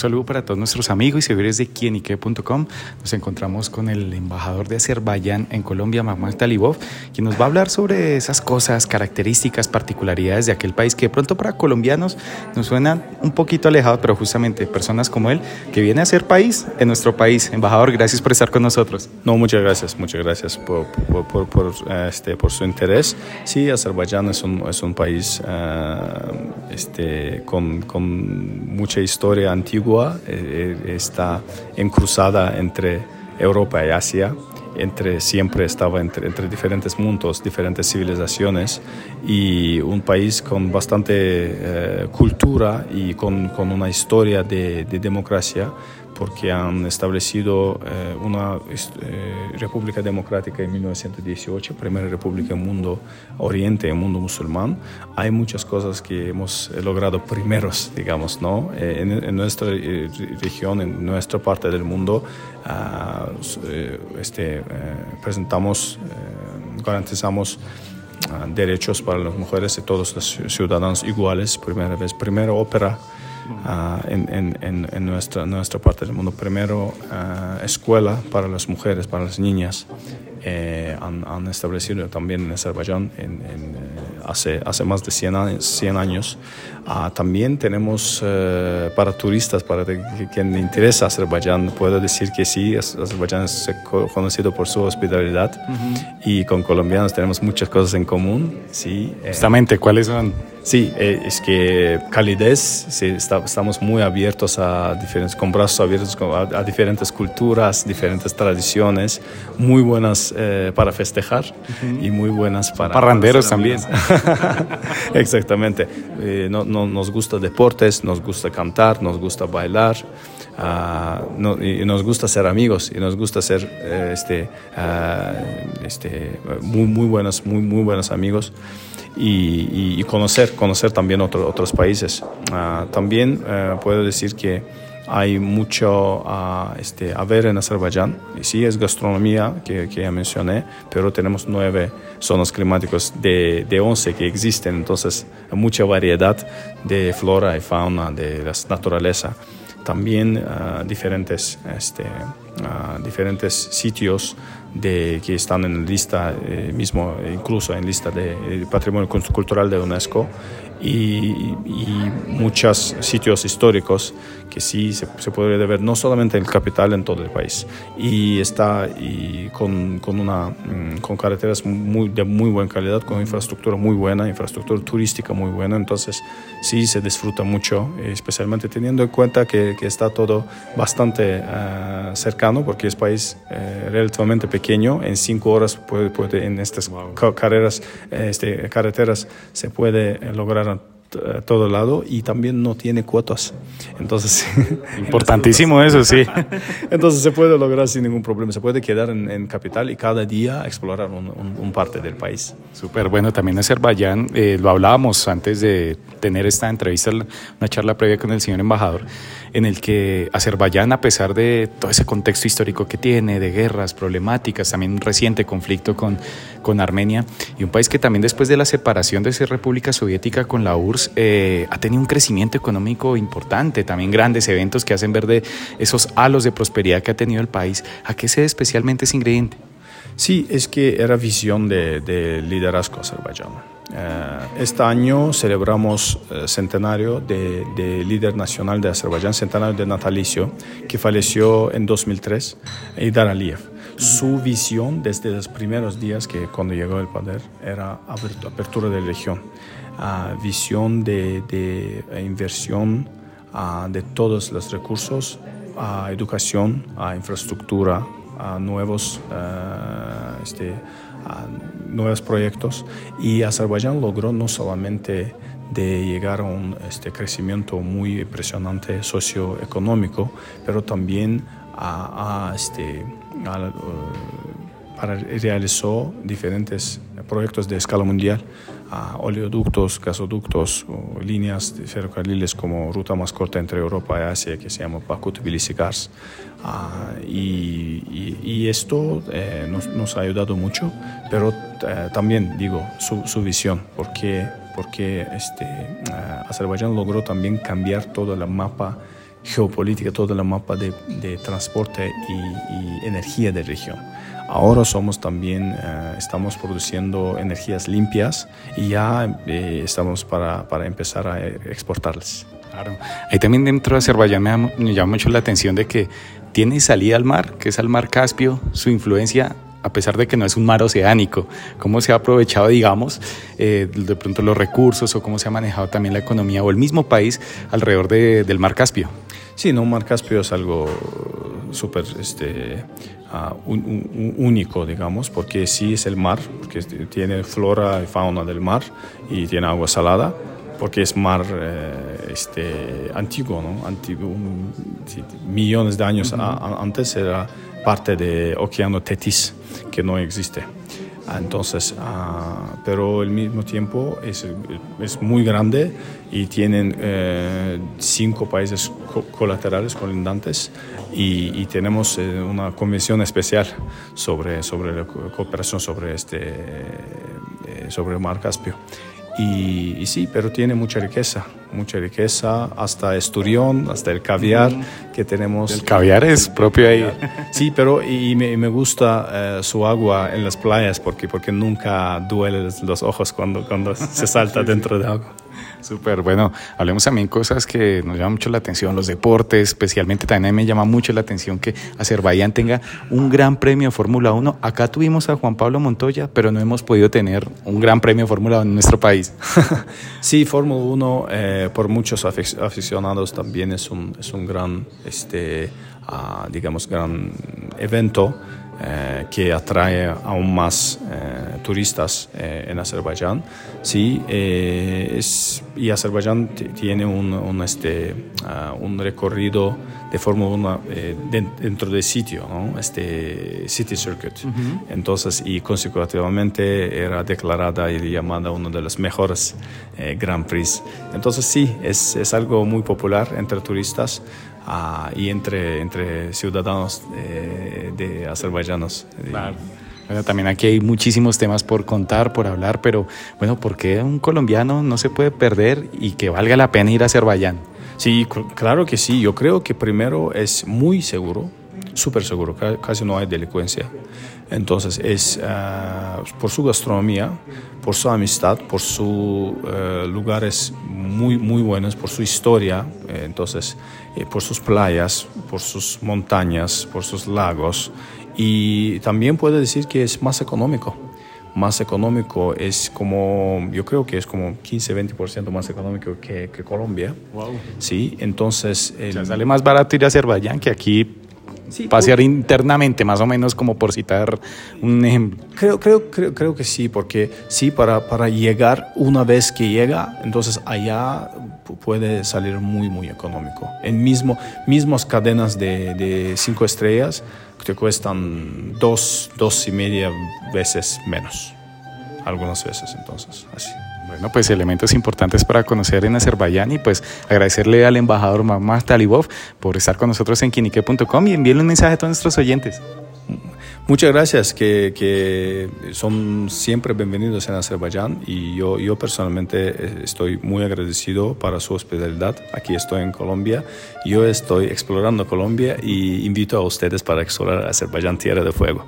saludo para todos nuestros amigos y seguidores de quienique.com. Nos encontramos con el embajador de Azerbaiyán en Colombia, Mahmoud Talibov, quien nos va a hablar sobre esas cosas, características, particularidades de aquel país que de pronto para colombianos nos suenan un poquito alejados, pero justamente personas como él que viene a ser país en nuestro país. Embajador, gracias por estar con nosotros. No, muchas gracias, muchas gracias por, por, este, por su interés. Sí, Azerbaiyán es un, es un país uh, este, con, con mucha historia antigua, eh, eh, está encruzada entre Europa y Asia, entre, siempre estaba entre, diferentes mundos, diferentes civilizaciones y un país con bastante eh, cultura y con, una historia de democracia porque han establecido eh, una eh, república democrática en 1918, primera república en mundo oriente, en mundo musulmán. Hay muchas cosas que hemos logrado primeros, digamos, ¿no? Eh, en, nuestra región, en nuestra parte del mundo, ah, este, presentamos, garantizamos ah, derechos para las mujeres y todos los ciudadanos iguales, primera vez, primera ópera Ah, en, en, en, nuestra, nuestra parte del mundo. Primero, ah, escuela para las mujeres, para las niñas. Eh, han, establecido también en Azerbaiyán en, hace, hace más de 100 años. 100 años. Ah, también tenemos eh, para turistas, para quien le interesa Azerbaiyán, puedo decir que sí, Azerbaiyán es conocido por su hospitalidad y con colombianos tenemos muchas cosas en común. Sí, Justamente, ¿cuáles son? Sí, es que calidez, sí, estamos muy abiertos a diferentes, con brazos abiertos a, diferentes culturas, diferentes tradiciones, muy buenas eh, para festejar y muy buenas para... Parranderos también. Exactamente. Eh, no, no, nos gusta deportes, nos gusta cantar, nos gusta bailar. Uh, y nos gusta ser amigos y nos gusta ser eh, este, uh, este, muy, muy, buenos, muy, muy buenos amigos y, conocer, conocer también otro, otros países. Uh, también puedo decir que hay mucho a, este, a ver en Azerbaiyán. Sí, es gastronomía que, ya mencioné, pero tenemos nueve zonas climáticas de, de once que existen, entonces mucha variedad de flora y fauna, de la naturaleza. También uh, diferentes, este, uh, diferentes sitios de, que están en lista, eh, mismo incluso en lista de eh, Patrimonio Cultural de UNESCO y, y, muchos sitios históricos que sí se, se podría ver no solamente en el capital, en todo el país. Y está y con, con, una, mm, con carreteras muy, de muy buena calidad, con infraestructura muy buena, infraestructura turística muy buena. Entonces sí se disfruta mucho, especialmente teniendo en cuenta que, que está todo bastante uh, cercano, porque es país uh, relativamente pequeño. En cinco horas puede, puede en estas wow. carreras, este, carreteras se puede lograr a todo lado y también no tiene cuotas. Entonces, importantísimo eso, sí. Entonces se puede lograr sin ningún problema. Se puede quedar en, en capital y cada día explorar un, un, un parte del país. Súper bueno. También Azerbaiyán, eh, lo hablábamos antes de tener esta entrevista, una charla previa con el señor embajador, en el que Azerbaiyán, a pesar de todo ese contexto histórico que tiene, de guerras, problemáticas, también un reciente conflicto con, con Armenia, y un país que también después de la separación de esa República Soviética con la URSS, eh, ha tenido un crecimiento económico importante, también grandes eventos que hacen ver de esos halos de prosperidad que ha tenido el país. ¿A qué se debe especialmente ese ingrediente? Sí, es que era visión de, de liderazgo azerbaiyano. Uh, este año celebramos uh, centenario de, de, líder nacional de Azerbaiyán, centenario de natalicio, que falleció en 2003, Idar Aliyev. Su visión desde los primeros días que cuando llegó al poder era apertura de región, uh, visión de, de inversión de todos los recursos, a educación, a infraestructura, a nuevos este, a nuevos proyectos y Azerbaiyán logró no solamente de llegar a un este, crecimiento muy impresionante socioeconómico, pero también a, este, para, realizó diferentes proyectos de escala mundial, a oleoductos, gasoductos, o líneas de ferrocarriles como ruta más corta entre Europa y Asia que se llama Bakú-Tbilisi-Kars. Y, y, y, esto eh, nos, nos, ha ayudado mucho, pero eh, también digo su, su, visión, porque, porque este, uh, Azerbaiyán logró también cambiar todo el mapa geopolítica, todo el mapa de, transporte y, y, energía de región. Ahora somos también, eh, estamos produciendo energías limpias y ya eh, estamos para, para, empezar a exportarlas. Claro. Ahí también dentro de Azerbaiyán me, me llama mucho la atención de que tiene salida al mar, que es al mar Caspio, su influencia a pesar de que no es un mar oceánico, cómo se ha aprovechado, digamos, eh, de pronto los recursos o cómo se ha manejado también la economía o el mismo país alrededor de, del mar Caspio. Sí, no, mar Caspio es algo súper este, un, único, digamos, porque sí es el mar, porque tiene flora y fauna del mar y tiene agua salada, porque es mar eh, este, antiguo, ¿no? Antiguo, millones de años uh -huh. a, antes era parte de Océano Tetis, que no existe. Entonces, uh, pero al mismo tiempo es, es, muy grande y tienen eh, cinco países co colaterales colindantes y, y tenemos eh, una convención especial sobre, sobre la cooperación sobre, este, eh, sobre el mar Caspio. Y, y, sí, pero tiene mucha riqueza, mucha riqueza, hasta esturión, hasta el caviar que tenemos. El caviar es propio ahí. Sí, pero y me, me gusta uh, su agua en las playas porque, porque nunca duele los ojos cuando, cuando se salta dentro de agua. Súper, bueno, hablemos también cosas que nos llaman mucho la atención, los deportes, especialmente también me llama mucho la atención que Azerbaiyán tenga un gran premio de Fórmula 1. Acá tuvimos a Juan Pablo Montoya, pero no hemos podido tener un gran premio Fórmula 1 en nuestro país. sí, Fórmula 1 eh, por muchos aficionados también es un, es un gran, este, uh, digamos, gran evento. Eh, que atrae aún más eh, turistas eh, en Azerbaiyán. Sí, eh, es, y Azerbaiyán tiene un, un, este, uh, un recorrido de Fórmula 1 dentro del sitio, ¿no? este City Circuit. Uh -huh. Entonces, y consecutivamente era declarada y llamada uno de los mejores Grand Prix. Entonces, sí, es, es algo muy popular entre turistas. Uh, y entre, entre ciudadanos eh, de azerbaiyanos. Claro. Bueno, también aquí hay muchísimos temas por contar, por hablar, pero bueno, ¿por qué un colombiano no se puede perder y que valga la pena ir a Azerbaiyán? Sí, claro que sí. Yo creo que primero es muy seguro, súper seguro, casi no hay delincuencia. Entonces es uh, por su gastronomía, por su amistad, por sus uh, lugares muy, muy buenos, por su historia, eh, entonces eh, por sus playas, por sus montañas, por sus lagos y también puede decir que es más económico. Más económico es como, yo creo que es como 15-20% más económico que, que, Colombia. Wow. Sí, entonces... El, o sea, sale más barato ir a Azerbaiyán que aquí sí, pasear internamente, más o menos como por citar un ejemplo. Creo, creo, creo, creo que sí, porque sí, para, para llegar una vez que llega, entonces allá puede salir muy, muy económico. En mismo, mismas cadenas de, de cinco estrellas te cuestan dos, dos y media veces menos. Algunas veces, entonces, así. Bueno, pues elementos importantes para conocer en Azerbaiyán y pues agradecerle al embajador Mamá Talibov por estar con nosotros en kinique.com y enviarle un mensaje a todos nuestros oyentes. Muchas gracias, que, que, son siempre bienvenidos en Azerbaiyán y yo, yo personalmente estoy muy agradecido para su hospitalidad. Aquí estoy en Colombia, yo estoy explorando Colombia y invito a ustedes para explorar Azerbaiyán Tierra de Fuego.